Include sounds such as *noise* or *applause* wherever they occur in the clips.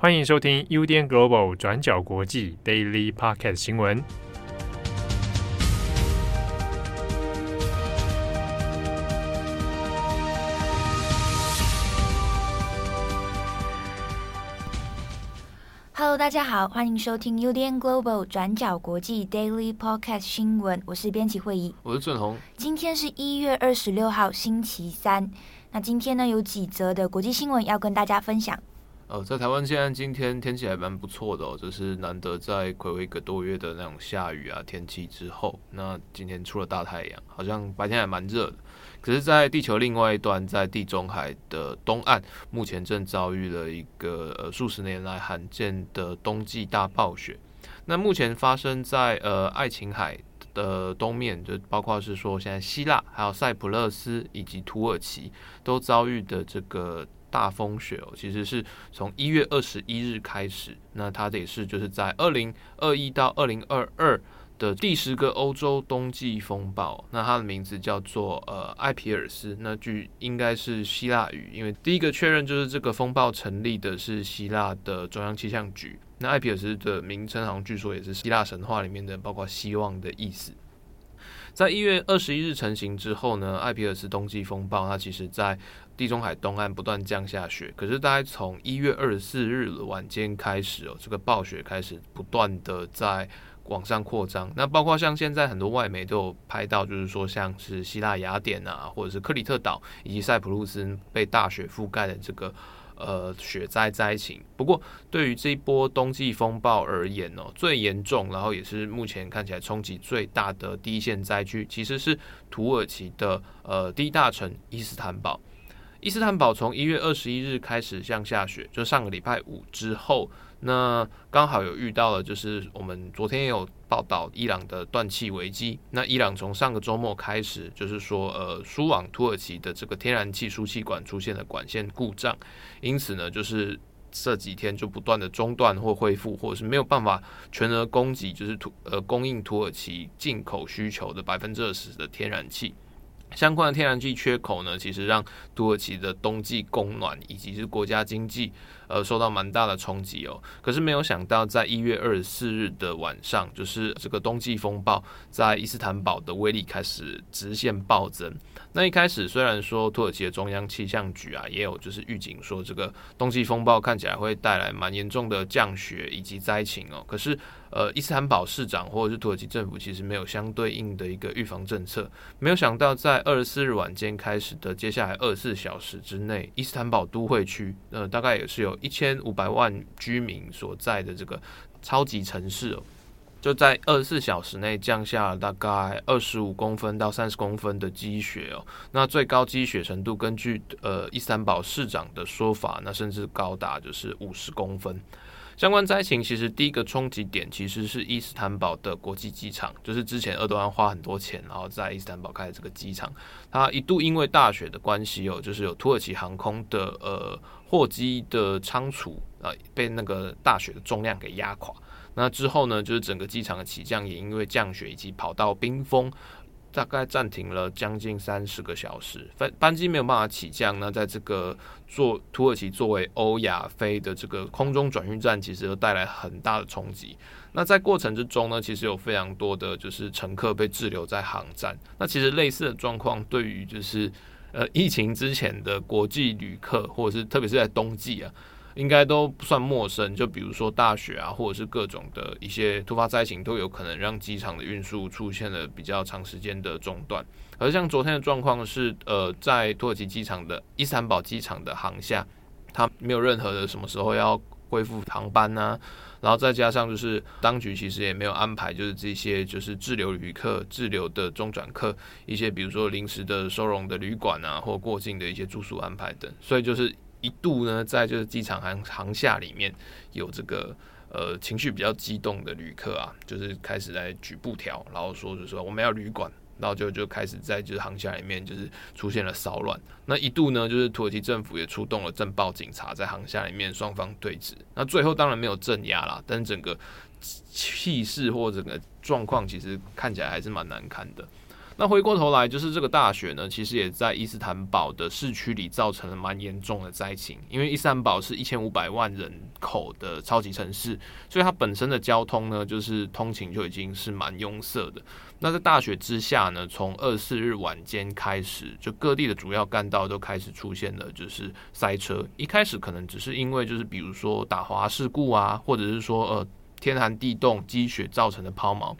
欢迎收听 UDN Global 转角国际 Daily Podcast 新闻。Hello，大家好，欢迎收听 UDN Global 转角国际 Daily Podcast 新闻。我是编辑会议，我是郑红。今天是一月二十六号，星期三。那今天呢，有几则的国际新闻要跟大家分享。呃，在台湾现在今天天气还蛮不错的哦，就是难得在睽违一个多月的那种下雨啊天气之后，那今天出了大太阳，好像白天还蛮热的。可是，在地球另外一端，在地中海的东岸，目前正遭遇了一个呃数十年来罕见的冬季大暴雪。那目前发生在呃爱琴海的东面，就包括是说现在希腊、还有塞浦路斯以及土耳其都遭遇的这个。大风雪哦，其实是从一月二十一日开始，那它也是就是在二零二一到二零二二的第十个欧洲冬季风暴。那它的名字叫做呃艾皮尔斯，那句应该是希腊语，因为第一个确认就是这个风暴成立的是希腊的中央气象局。那艾皮尔斯的名称好像据说也是希腊神话里面的包括希望的意思。在一月二十一日成型之后呢，艾皮尔斯冬季风暴它其实在地中海东岸不断降下雪，可是大概从一月二十四日晚间开始哦，这个暴雪开始不断的在往上扩张。那包括像现在很多外媒都有拍到，就是说像是希腊雅典啊，或者是克里特岛以及塞浦路斯被大雪覆盖的这个。呃，雪灾灾情。不过，对于这一波冬季风暴而言哦，最严重，然后也是目前看起来冲击最大的第一线灾区，其实是土耳其的呃第一大城伊斯坦堡。伊斯坦堡从一月二十一日开始降下雪，就上个礼拜五之后。那刚好有遇到了，就是我们昨天也有报道伊朗的断气危机。那伊朗从上个周末开始，就是说，呃，输往土耳其的这个天然气输气管出现了管线故障，因此呢，就是这几天就不断的中断或恢复，或者是没有办法全额供给，就是土呃供应土耳其进口需求的百分之二十的天然气。相关的天然气缺口呢，其实让土耳其的冬季供暖以及是国家经济，呃，受到蛮大的冲击哦。可是没有想到，在一月二十四日的晚上，就是这个冬季风暴在伊斯坦堡的威力开始直线暴增。那一开始虽然说土耳其的中央气象局啊，也有就是预警说这个冬季风暴看起来会带来蛮严重的降雪以及灾情哦。可是呃，伊斯坦堡市长或者是土耳其政府其实没有相对应的一个预防政策。没有想到在二十四日晚间开始的接下来二十四小时之内，伊斯坦堡都会区呃大概也是有一千五百万居民所在的这个超级城市哦。就在二十四小时内降下了大概二十五公分到三十公分的积雪哦，那最高积雪程度根据呃伊斯坦堡市长的说法，那甚至高达就是五十公分。相关灾情其实第一个冲击点其实是伊斯坦堡的国际机场，就是之前厄多安花很多钱，然后在伊斯坦堡开的这个机场，它一度因为大雪的关系哦，就是有土耳其航空的呃货机的仓储啊被那个大雪的重量给压垮。那之后呢，就是整个机场的起降也因为降雪以及跑道冰封，大概暂停了将近三十个小时，班班机没有办法起降。那在这个做土耳其作为欧亚非的这个空中转运站，其实都带来很大的冲击。那在过程之中呢，其实有非常多的就是乘客被滞留在航站。那其实类似的状况，对于就是呃疫情之前的国际旅客，或者是特别是在冬季啊。应该都不算陌生，就比如说大雪啊，或者是各种的一些突发灾情，都有可能让机场的运输出现了比较长时间的中断。而像昨天的状况是，呃，在土耳其机场的伊斯坦堡机场的航厦，它没有任何的什么时候要恢复航班呢、然后再加上就是当局其实也没有安排，就是这些就是滞留旅客、滞留的中转客一些，比如说临时的收容的旅馆啊，或过境的一些住宿安排等，所以就是。一度呢，在就是机场航航厦里面有这个呃情绪比较激动的旅客啊，就是开始在举布条，然后说就说我们要旅馆，然后就就开始在就是航厦里面就是出现了骚乱。那一度呢，就是土耳其政府也出动了政报警察在航厦里面双方对峙。那最后当然没有镇压啦，但是整个气势或整个状况其实看起来还是蛮难看的。那回过头来，就是这个大雪呢，其实也在伊斯坦堡的市区里造成了蛮严重的灾情。因为伊斯坦堡是一千五百万人口的超级城市，所以它本身的交通呢，就是通勤就已经是蛮拥塞的。那在大雪之下呢，从二四日晚间开始，就各地的主要干道都开始出现了就是塞车。一开始可能只是因为就是比如说打滑事故啊，或者是说呃天寒地冻积雪造成的抛锚，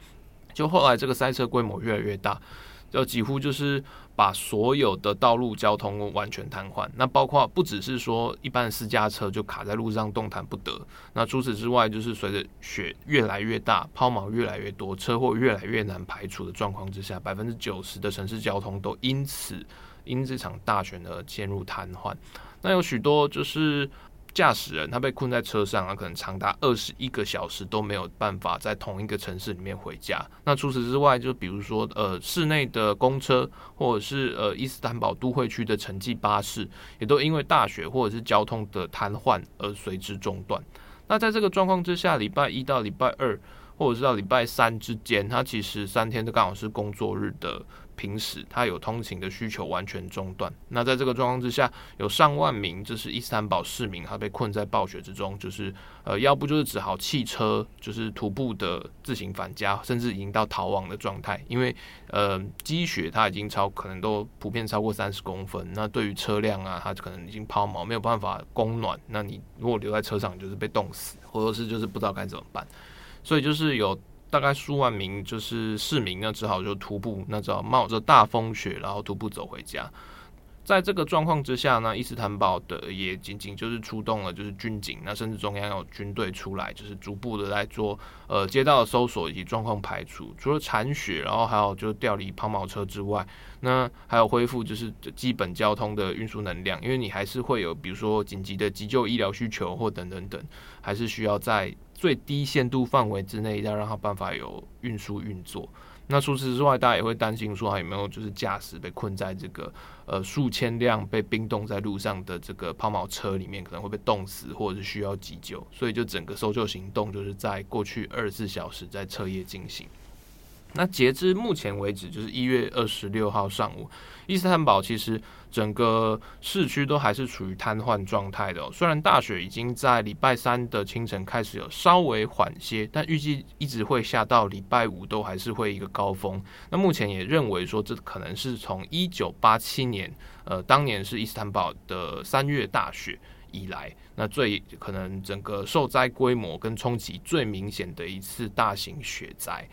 就后来这个塞车规模越来越大。就几乎就是把所有的道路交通完全瘫痪，那包括不只是说一般私家车就卡在路上动弹不得，那除此之外，就是随着雪越来越大，抛锚越来越多，车祸越来越难排除的状况之下，百分之九十的城市交通都因此因这场大雪而陷入瘫痪。那有许多就是。驾驶人他被困在车上啊，可能长达二十一个小时都没有办法在同一个城市里面回家。那除此之外，就比如说呃，市内的公车或者是呃伊斯坦堡都会区的城际巴士，也都因为大雪或者是交通的瘫痪而随之中断。那在这个状况之下，礼拜一到礼拜二或者是到礼拜三之间，它其实三天都刚好是工作日的。平时他有通勤的需求完全中断，那在这个状况之下，有上万名就是伊斯坦堡市民，他被困在暴雪之中，就是呃，要不就是只好弃车，就是徒步的自行返家，甚至已经到逃亡的状态，因为呃积雪它已经超可能都普遍超过三十公分，那对于车辆啊，它可能已经抛锚，没有办法供暖，那你如果留在车上，就是被冻死，或者是就是不知道该怎么办，所以就是有。大概数万名就是市民，呢只好就徒步，那只好冒着大风雪，然后徒步走回家。在这个状况之下呢，伊斯坦堡的也仅仅就是出动了就是军警，那甚至中央有军队出来，就是逐步的来做呃街道的搜索以及状况排除。除了铲雪，然后还有就是调离抛锚车之外，那还有恢复就是基本交通的运输能量，因为你还是会有比如说紧急的急救医疗需求或等等等，还是需要在最低限度范围之内要让它办法有运输运作。那除此之外，大家也会担心说，还有没有就是驾驶被困在这个呃数千辆被冰冻在路上的这个抛锚车里面，可能会被冻死，或者是需要急救。所以就整个搜救行动就是在过去二十四小时在彻夜进行。那截至目前为止，就是一月二十六号上午，伊斯坦堡其实整个市区都还是处于瘫痪状态的。虽然大雪已经在礼拜三的清晨开始有稍微缓些，但预计一直会下到礼拜五都还是会一个高峰。那目前也认为说，这可能是从一九八七年，呃，当年是伊斯坦堡的三月大雪以来，那最可能整个受灾规模跟冲击最明显的一次大型雪灾。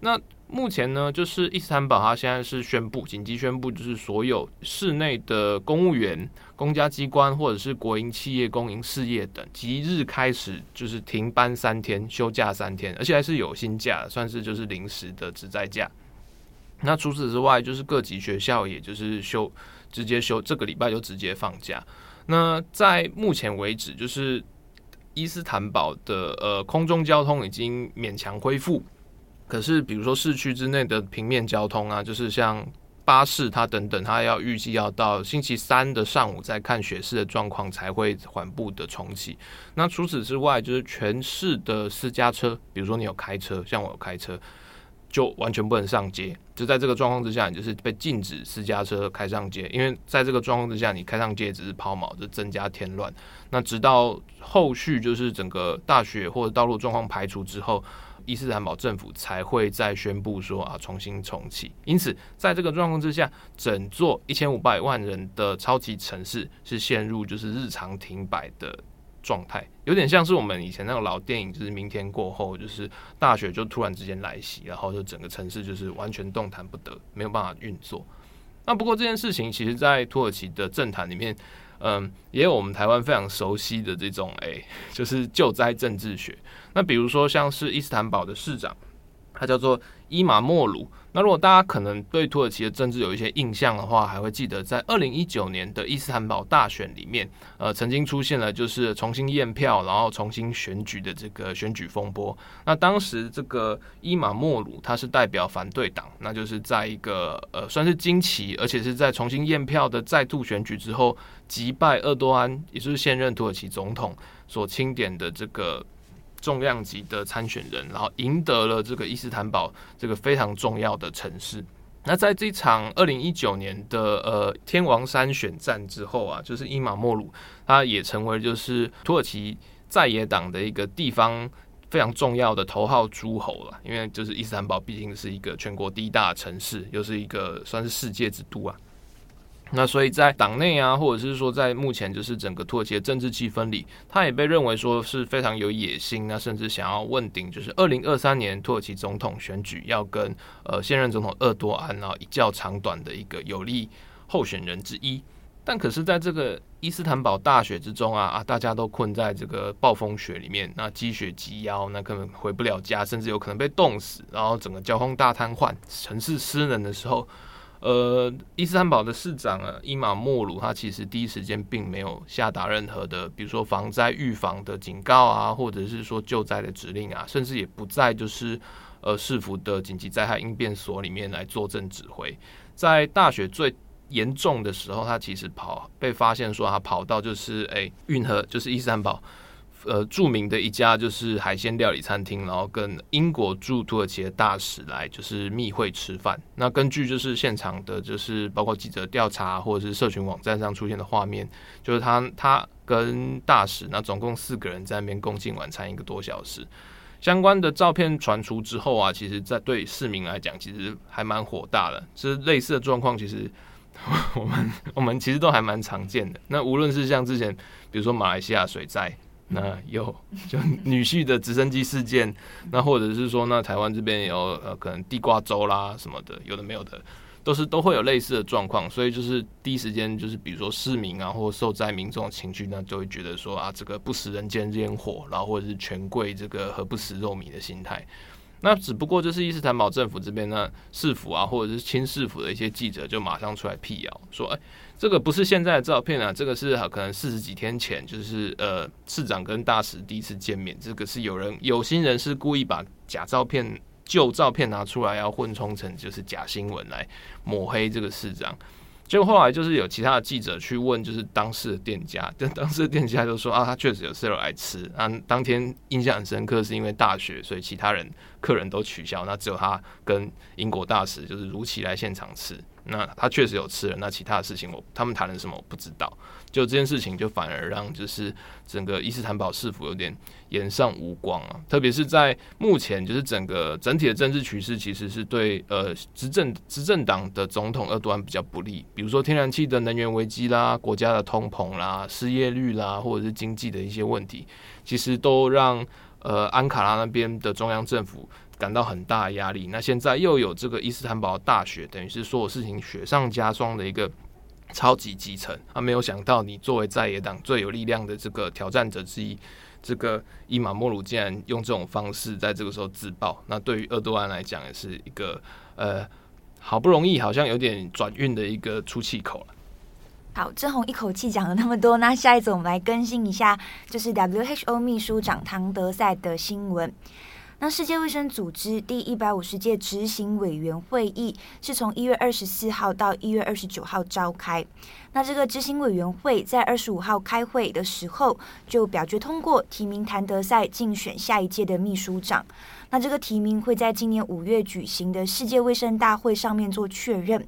那目前呢，就是伊斯坦堡，它现在是宣布紧急宣布，就是所有市内的公务员、公家机关或者是国营企业、公营事业等，即日开始就是停班三天，休假三天，而且还是有薪假，算是就是临时的职在假。那除此之外，就是各级学校，也就是休直接休，这个礼拜就直接放假。那在目前为止，就是伊斯坦堡的呃空中交通已经勉强恢复。可是，比如说市区之内的平面交通啊，就是像巴士它等等，它要预计要到星期三的上午再看雪势的状况才会缓步的重启。那除此之外，就是全市的私家车，比如说你有开车，像我有开车，就完全不能上街。就在这个状况之下，你就是被禁止私家车开上街，因为在这个状况之下，你开上街只是抛锚，就增加添乱。那直到后续就是整个大雪或者道路状况排除之后。伊斯坦堡政府才会再宣布说啊，重新重启。因此，在这个状况之下，整座一千五百万人的超级城市是陷入就是日常停摆的状态，有点像是我们以前那个老电影，就是明天过后，就是大雪就突然之间来袭，然后就整个城市就是完全动弹不得，没有办法运作。那不过这件事情，其实在土耳其的政坛里面。嗯，也有我们台湾非常熟悉的这种，诶、就是救灾政治学。那比如说像是伊斯坦堡的市长，他叫做伊马莫鲁。那如果大家可能对土耳其的政治有一些印象的话，还会记得在二零一九年的伊斯坦堡大选里面，呃，曾经出现了就是重新验票，然后重新选举的这个选举风波。那当时这个伊玛莫鲁他是代表反对党，那就是在一个呃算是惊奇，而且是在重新验票的再度选举之后，击败厄多安，也就是现任土耳其总统所钦点的这个。重量级的参选人，然后赢得了这个伊斯坦堡这个非常重要的城市。那在这场二零一九年的呃天王山选战之后啊，就是伊玛莫鲁，他也成为就是土耳其在野党的一个地方非常重要的头号诸侯了。因为就是伊斯坦堡毕竟是一个全国第一大城市，又是一个算是世界之都啊。那所以在党内啊，或者是说在目前就是整个土耳其的政治气氛里，他也被认为说是非常有野心，那甚至想要问鼎，就是二零二三年土耳其总统选举要跟呃现任总统厄多安啊一较长短的一个有力候选人之一。但可是在这个伊斯坦堡大雪之中啊啊，大家都困在这个暴风雪里面，那积雪及腰，那根本回不了家，甚至有可能被冻死，然后整个交通大瘫痪，城市失能的时候。呃，伊斯坦堡的市长啊，伊玛莫鲁，他其实第一时间并没有下达任何的，比如说防灾预防的警告啊，或者是说救灾的指令啊，甚至也不在就是呃市府的紧急灾害应变所里面来坐镇指挥。在大雪最严重的时候，他其实跑被发现说他跑到就是诶运河，就是伊斯坦堡。呃，著名的一家就是海鲜料理餐厅，然后跟英国驻土耳其的大使来就是密会吃饭。那根据就是现场的，就是包括记者调查或者是社群网站上出现的画面，就是他他跟大使那总共四个人在那边共进晚餐一个多小时。相关的照片传出之后啊，其实在对市民来讲，其实还蛮火大的。就是类似的状况，其实我们我们其实都还蛮常见的。那无论是像之前，比如说马来西亚水灾。那有就女婿的直升机事件，那或者是说，那台湾这边有呃可能地瓜粥啦什么的，有的没有的，都是都会有类似的状况，所以就是第一时间就是比如说市民啊或受灾民众情绪，那就会觉得说啊这个不食人间烟火，然后或者是权贵这个何不食肉糜的心态。那只不过就是伊斯坦堡政府这边呢，市府啊或者是亲市府的一些记者就马上出来辟谣说，哎。这个不是现在的照片啊，这个是可能四十几天前，就是呃市长跟大使第一次见面，这个是有人有心人士故意把假照片、旧照片拿出来，要混充成就是假新闻来抹黑这个市长。结果后来就是有其他的记者去问，就是当时的店家，但 *laughs* 当时的店家就说啊，他确实有设来吃啊。当天印象很深刻，是因为大雪，所以其他人客人都取消，那只有他跟英国大使就是如期来现场吃。那他确实有吃了，那其他的事情我他们谈了什么我不知道。就这件事情，就反而让就是整个伊斯坦堡市府有点颜上无光啊。特别是在目前，就是整个整体的政治趋势其实是对呃执政执政党的总统厄多安比较不利。比如说天然气的能源危机啦，国家的通膨啦，失业率啦，或者是经济的一些问题，其实都让呃安卡拉那边的中央政府。感到很大的压力。那现在又有这个伊斯坦堡大雪，等于是所有事情雪上加霜的一个超级基层。他没有想到，你作为在野党最有力量的这个挑战者之一，这个伊玛莫鲁竟然用这种方式在这个时候自爆。那对于厄多安来讲，也是一个呃，好不容易好像有点转运的一个出气口了。好，正红一口气讲了那么多，那下一次我们来更新一下，就是 WHO 秘书长唐德赛的新闻。那世界卫生组织第一百五十届执行委员会议是从一月二十四号到一月二十九号召开。那这个执行委员会在二十五号开会的时候，就表决通过提名谭德赛竞选下一届的秘书长。那这个提名会在今年五月举行的世界卫生大会上面做确认。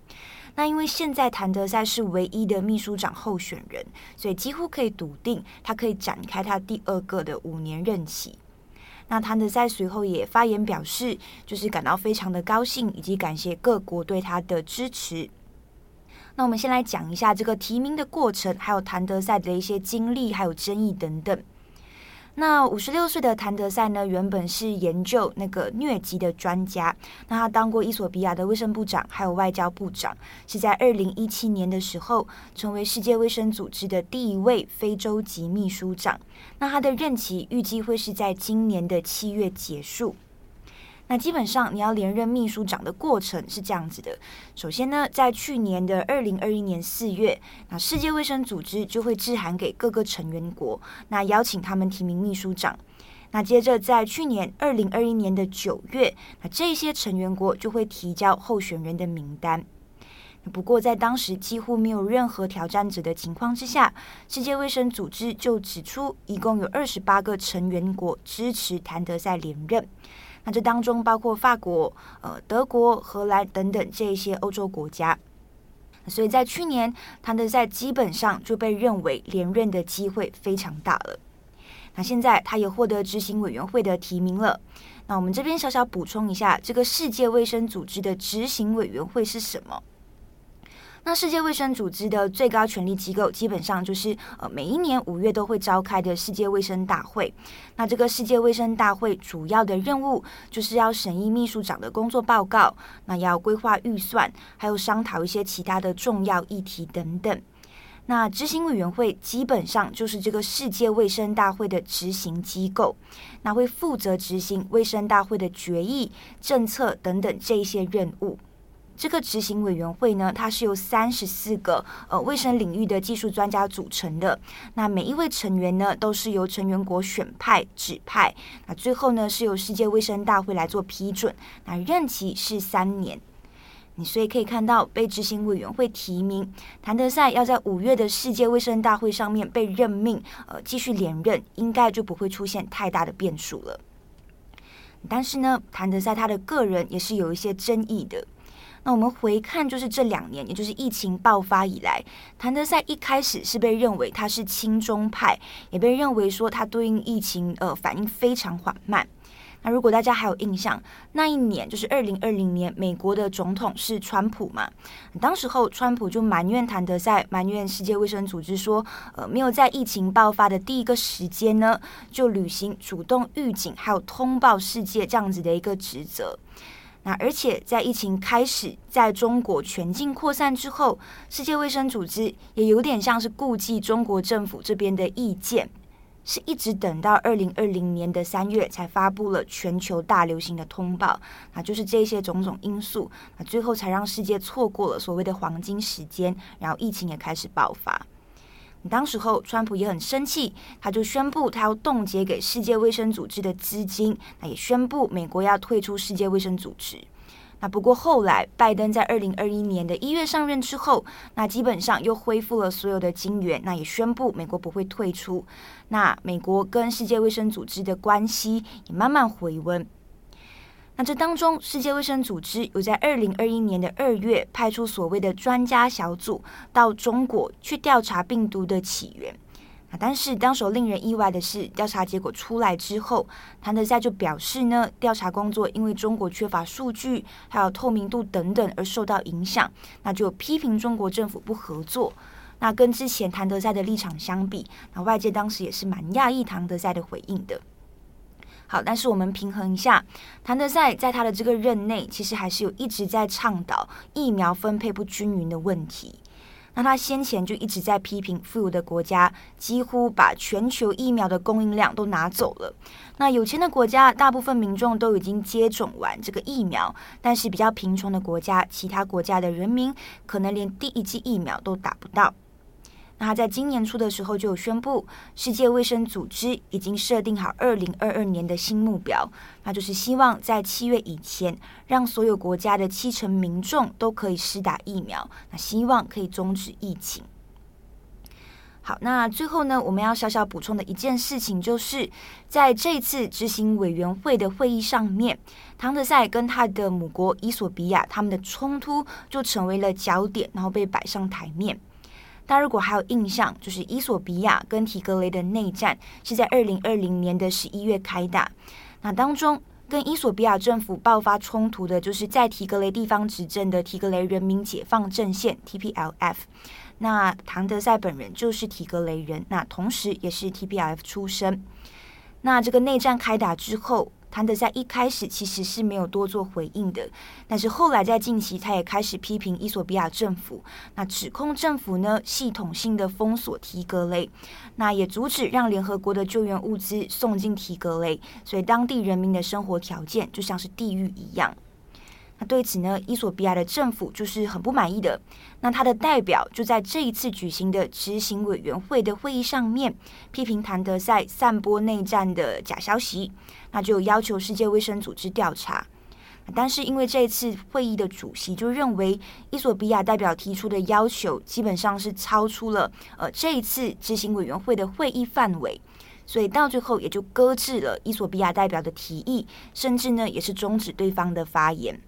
那因为现在谭德赛是唯一的秘书长候选人，所以几乎可以笃定他可以展开他第二个的五年任期。那谭德赛随后也发言表示，就是感到非常的高兴，以及感谢各国对他的支持。那我们先来讲一下这个提名的过程，还有谭德赛的一些经历，还有争议等等。那五十六岁的谭德塞呢，原本是研究那个疟疾的专家。那他当过伊索比亚的卫生部长，还有外交部长，是在二零一七年的时候，成为世界卫生组织的第一位非洲籍秘书长。那他的任期预计会是在今年的七月结束。那基本上，你要连任秘书长的过程是这样子的：首先呢，在去年的二零二一年四月，那世界卫生组织就会致函给各个成员国，那邀请他们提名秘书长。那接着在去年二零二一年的九月，那这些成员国就会提交候选人的名单。不过在当时几乎没有任何挑战者的情况之下，世界卫生组织就指出，一共有二十八个成员国支持谭德赛连任。那这当中包括法国、呃德国、荷兰等等这一些欧洲国家。所以在去年，谭德塞基本上就被认为连任的机会非常大了。那现在他也获得执行委员会的提名了。那我们这边小小补充一下，这个世界卫生组织的执行委员会是什么？那世界卫生组织的最高权力机构，基本上就是呃每一年五月都会召开的世界卫生大会。那这个世界卫生大会主要的任务就是要审议秘书长的工作报告，那要规划预算，还有商讨一些其他的重要议题等等。那执行委员会基本上就是这个世界卫生大会的执行机构，那会负责执行卫生大会的决议、政策等等这些任务。这个执行委员会呢，它是由三十四个呃卫生领域的技术专家组成的。那每一位成员呢，都是由成员国选派指派。那最后呢，是由世界卫生大会来做批准。那任期是三年。你所以可以看到，被执行委员会提名，谭德赛要在五月的世界卫生大会上面被任命，呃，继续连任，应该就不会出现太大的变数了。但是呢，谭德赛他的个人也是有一些争议的。那我们回看，就是这两年，也就是疫情爆发以来，谭德赛一开始是被认为他是亲中派，也被认为说他对应疫情呃反应非常缓慢。那如果大家还有印象，那一年就是二零二零年，美国的总统是川普嘛？当时候川普就埋怨谭德赛，埋怨世界卫生组织说，呃，没有在疫情爆发的第一个时间呢，就履行主动预警还有通报世界这样子的一个职责。那而且在疫情开始在中国全境扩散之后，世界卫生组织也有点像是顾忌中国政府这边的意见，是一直等到二零二零年的三月才发布了全球大流行的通报。那就是这些种种因素，那最后才让世界错过了所谓的黄金时间，然后疫情也开始爆发。当时候，川普也很生气，他就宣布他要冻结给世界卫生组织的资金，那也宣布美国要退出世界卫生组织。那不过后来，拜登在二零二一年的一月上任之后，那基本上又恢复了所有的金援，那也宣布美国不会退出。那美国跟世界卫生组织的关系也慢慢回温。那这当中，世界卫生组织有在二零二一年的二月派出所谓的专家小组到中国去调查病毒的起源。那但是当时令人意外的是，调查结果出来之后，谭德塞就表示呢，调查工作因为中国缺乏数据，还有透明度等等而受到影响，那就批评中国政府不合作。那跟之前谭德塞的立场相比，那外界当时也是蛮讶异谭德塞的回应的。好，但是我们平衡一下，谭德塞在他的这个任内，其实还是有一直在倡导疫苗分配不均匀的问题。那他先前就一直在批评富有的国家几乎把全球疫苗的供应量都拿走了。那有钱的国家，大部分民众都已经接种完这个疫苗，但是比较贫穷的国家，其他国家的人民可能连第一剂疫苗都打不到。那他在今年初的时候就有宣布，世界卫生组织已经设定好二零二二年的新目标，那就是希望在七月以前，让所有国家的七成民众都可以施打疫苗，那希望可以终止疫情。好，那最后呢，我们要小小补充的一件事情，就是在这次执行委员会的会议上面，唐德塞跟他的母国伊索比亚他们的冲突就成为了焦点，然后被摆上台面。大家如果还有印象，就是伊索比亚跟提格雷的内战是在二零二零年的十一月开打。那当中跟伊索比亚政府爆发冲突的，就是在提格雷地方执政的提格雷人民解放阵线 （TPLF）。那唐德塞本人就是提格雷人，那同时也是 TPLF 出身。那这个内战开打之后。谭德塞一开始其实是没有多做回应的，但是后来在近期，他也开始批评伊索比亚政府，那指控政府呢系统性的封锁提格雷，那也阻止让联合国的救援物资送进提格雷，所以当地人民的生活条件就像是地狱一样。对此呢，伊索比亚的政府就是很不满意的。那他的代表就在这一次举行的执行委员会的会议上面，批评谭德赛散播内战的假消息，那就要求世界卫生组织调查。但是因为这一次会议的主席就认为，伊索比亚代表提出的要求基本上是超出了呃这一次执行委员会的会议范围。所以到最后也就搁置了伊索比亚代表的提议，甚至呢也是终止对方的发言。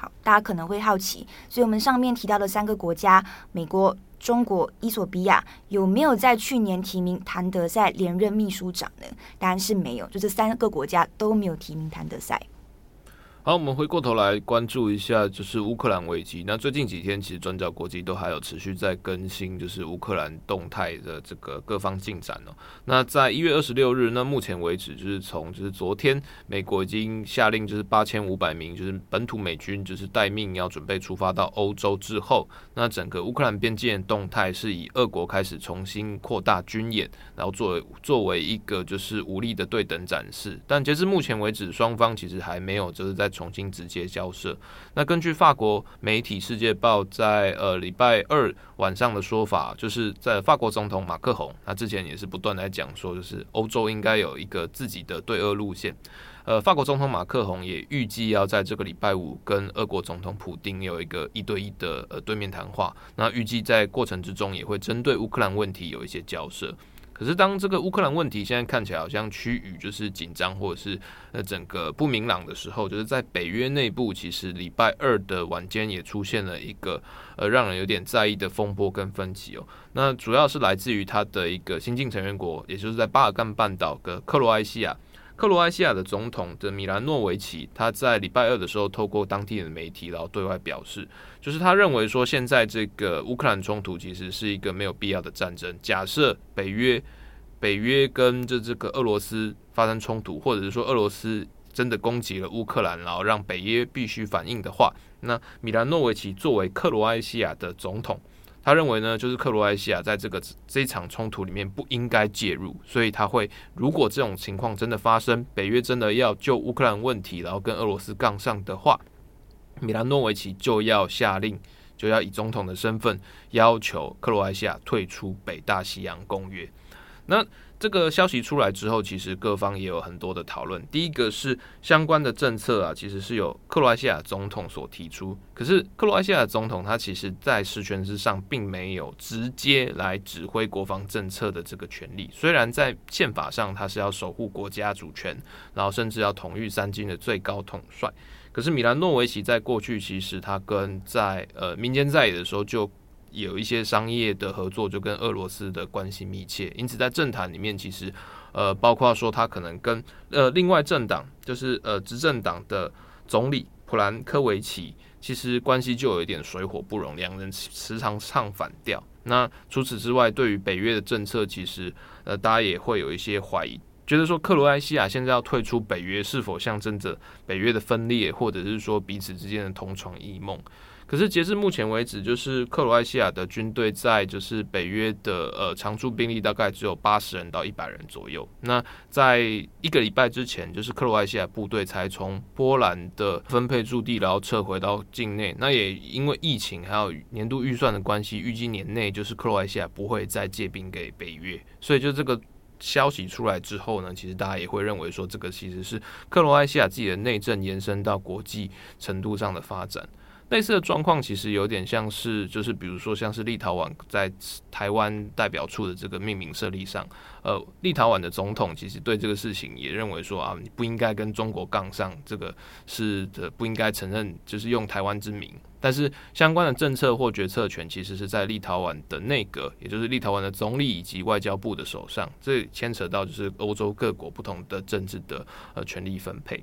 好，大家可能会好奇，所以我们上面提到的三个国家——美国、中国、伊索比亚，有没有在去年提名谭德赛连任秘书长呢？答案是没有，就这三个国家都没有提名谭德赛。好，我们回过头来关注一下，就是乌克兰危机。那最近几天，其实转角国际都还有持续在更新，就是乌克兰动态的这个各方进展哦。那在一月二十六日，那目前为止，就是从就是昨天，美国已经下令，就是八千五百名就是本土美军，就是待命要准备出发到欧洲之后，那整个乌克兰边境的动态是以俄国开始重新扩大军演，然后作为作为一个就是武力的对等展示。但截至目前为止，双方其实还没有就是在重新直接交涉。那根据法国媒体《世界报》在呃礼拜二晚上的说法，就是在法国总统马克宏，他之前也是不断来讲说，就是欧洲应该有一个自己的对俄路线。呃，法国总统马克宏也预计要在这个礼拜五跟俄国总统普丁有一个一对一的呃对面谈话。那预计在过程之中也会针对乌克兰问题有一些交涉。可是，当这个乌克兰问题现在看起来好像趋于就是紧张，或者是呃整个不明朗的时候，就是在北约内部，其实礼拜二的晚间也出现了一个呃让人有点在意的风波跟分歧哦。那主要是来自于他的一个新进成员国，也就是在巴尔干半岛的克罗埃西亚。克罗埃西亚的总统的米兰诺维奇，他在礼拜二的时候透过当地的媒体，然后对外表示，就是他认为说，现在这个乌克兰冲突其实是一个没有必要的战争。假设北约北约跟这这个俄罗斯发生冲突，或者是说俄罗斯真的攻击了乌克兰，然后让北约必须反应的话，那米兰诺维奇作为克罗埃西亚的总统。他认为呢，就是克罗埃西亚在这个这场冲突里面不应该介入，所以他会，如果这种情况真的发生，北约真的要就乌克兰问题，然后跟俄罗斯杠上的话，米兰诺维奇就要下令，就要以总统的身份要求克罗埃西亚退出北大西洋公约。那这个消息出来之后，其实各方也有很多的讨论。第一个是相关的政策啊，其实是由克罗埃西亚总统所提出。可是克罗埃西亚总统他其实在实权之上并没有直接来指挥国防政策的这个权利。虽然在宪法上他是要守护国家主权，然后甚至要统御三军的最高统帅。可是米兰诺维奇在过去其实他跟在呃民间在野的时候就。有一些商业的合作，就跟俄罗斯的关系密切，因此在政坛里面，其实呃，包括说他可能跟呃另外政党，就是呃执政党的总理普兰科维奇，其实关系就有一点水火不容，两人时常唱反调。那除此之外，对于北约的政策，其实呃大家也会有一些怀疑，觉得说克罗埃西亚现在要退出北约，是否象征着北约的分裂，或者是说彼此之间的同床异梦？可是截至目前为止，就是克罗埃西亚的军队在就是北约的呃常驻兵力大概只有八十人到一百人左右。那在一个礼拜之前，就是克罗埃西亚部队才从波兰的分配驻地，然后撤回到境内。那也因为疫情还有年度预算的关系，预计年内就是克罗埃西亚不会再借兵给北约。所以就这个消息出来之后呢，其实大家也会认为说，这个其实是克罗埃西亚自己的内政延伸到国际程度上的发展。类似的状况其实有点像是，就是比如说像是立陶宛在台湾代表处的这个命名设立上，呃，立陶宛的总统其实对这个事情也认为说啊，你不应该跟中国杠上，这个是的，不应该承认，就是用台湾之名。但是相关的政策或决策权其实是在立陶宛的内阁，也就是立陶宛的总理以及外交部的手上，这牵扯到就是欧洲各国不同的政治的呃权力分配。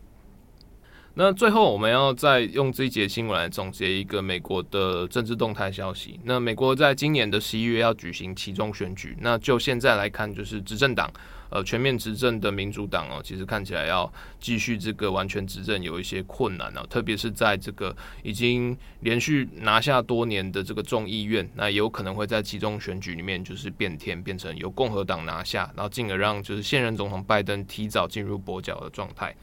那最后，我们要再用这一节新闻来总结一个美国的政治动态消息。那美国在今年的十一月要举行期中选举。那就现在来看，就是执政党，呃，全面执政的民主党哦，其实看起来要继续这个完全执政有一些困难哦，特别是在这个已经连续拿下多年的这个众议院，那有可能会在期中选举里面就是变天，变成由共和党拿下，然后进而让就是现任总统拜登提早进入跛脚的状态。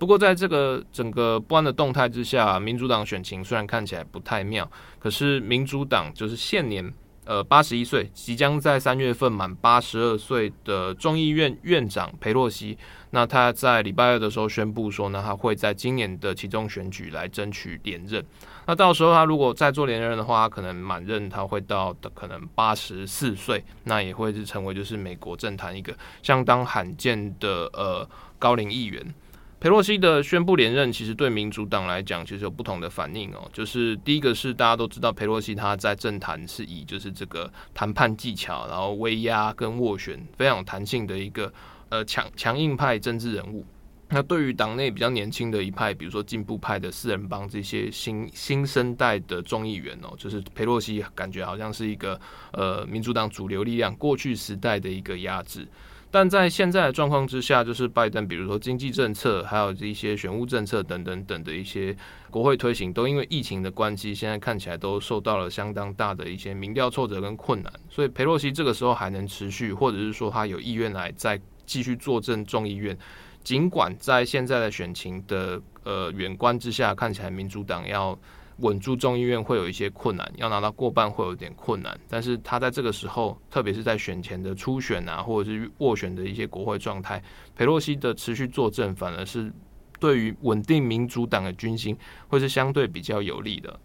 不过，在这个整个不安的动态之下，民主党选情虽然看起来不太妙，可是民主党就是现年呃八十一岁，即将在三月份满八十二岁的众议院院长裴洛西，那他在礼拜二的时候宣布说呢，他会在今年的期中选举来争取连任。那到时候他如果再做连任的话，他可能满任他会到的可能八十四岁，那也会是成为就是美国政坛一个相当罕见的呃高龄议员。裴洛西的宣布连任，其实对民主党来讲，其实有不同的反应哦。就是第一个是大家都知道，裴洛西他在政坛是以就是这个谈判技巧，然后威压跟斡旋非常有弹性的一个呃强强硬派政治人物。那对于党内比较年轻的一派，比如说进步派的四人帮这些新新生代的众议员哦，就是裴洛西感觉好像是一个呃民主党主流力量过去时代的一个压制。但在现在的状况之下，就是拜登，比如说经济政策，还有一些选务政策等等等的一些国会推行，都因为疫情的关系，现在看起来都受到了相当大的一些民调挫折跟困难。所以佩洛西这个时候还能持续，或者是说他有意愿来再继续坐镇众议院，尽管在现在的选情的呃远观之下，看起来民主党要。稳住众议院会有一些困难，要拿到过半会有点困难。但是他在这个时候，特别是在选前的初选啊，或者是斡旋的一些国会状态，佩洛西的持续坐镇，反而是对于稳定民主党的军心，会是相对比较有利的。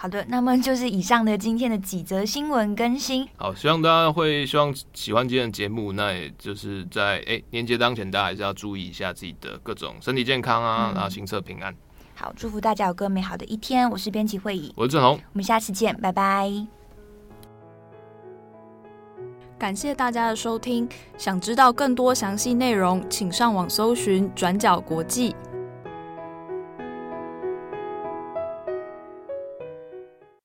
好的，那么就是以上的今天的几则新闻更新。好，希望大家会希望喜欢今天的节目。那也就是在诶年节当前，大家还是要注意一下自己的各种身体健康啊，嗯、然后行车平安。好，祝福大家有个美好的一天。我是编辑会议，我是郑红，我们下次见，拜拜。感谢大家的收听，想知道更多详细内容，请上网搜寻转角国际。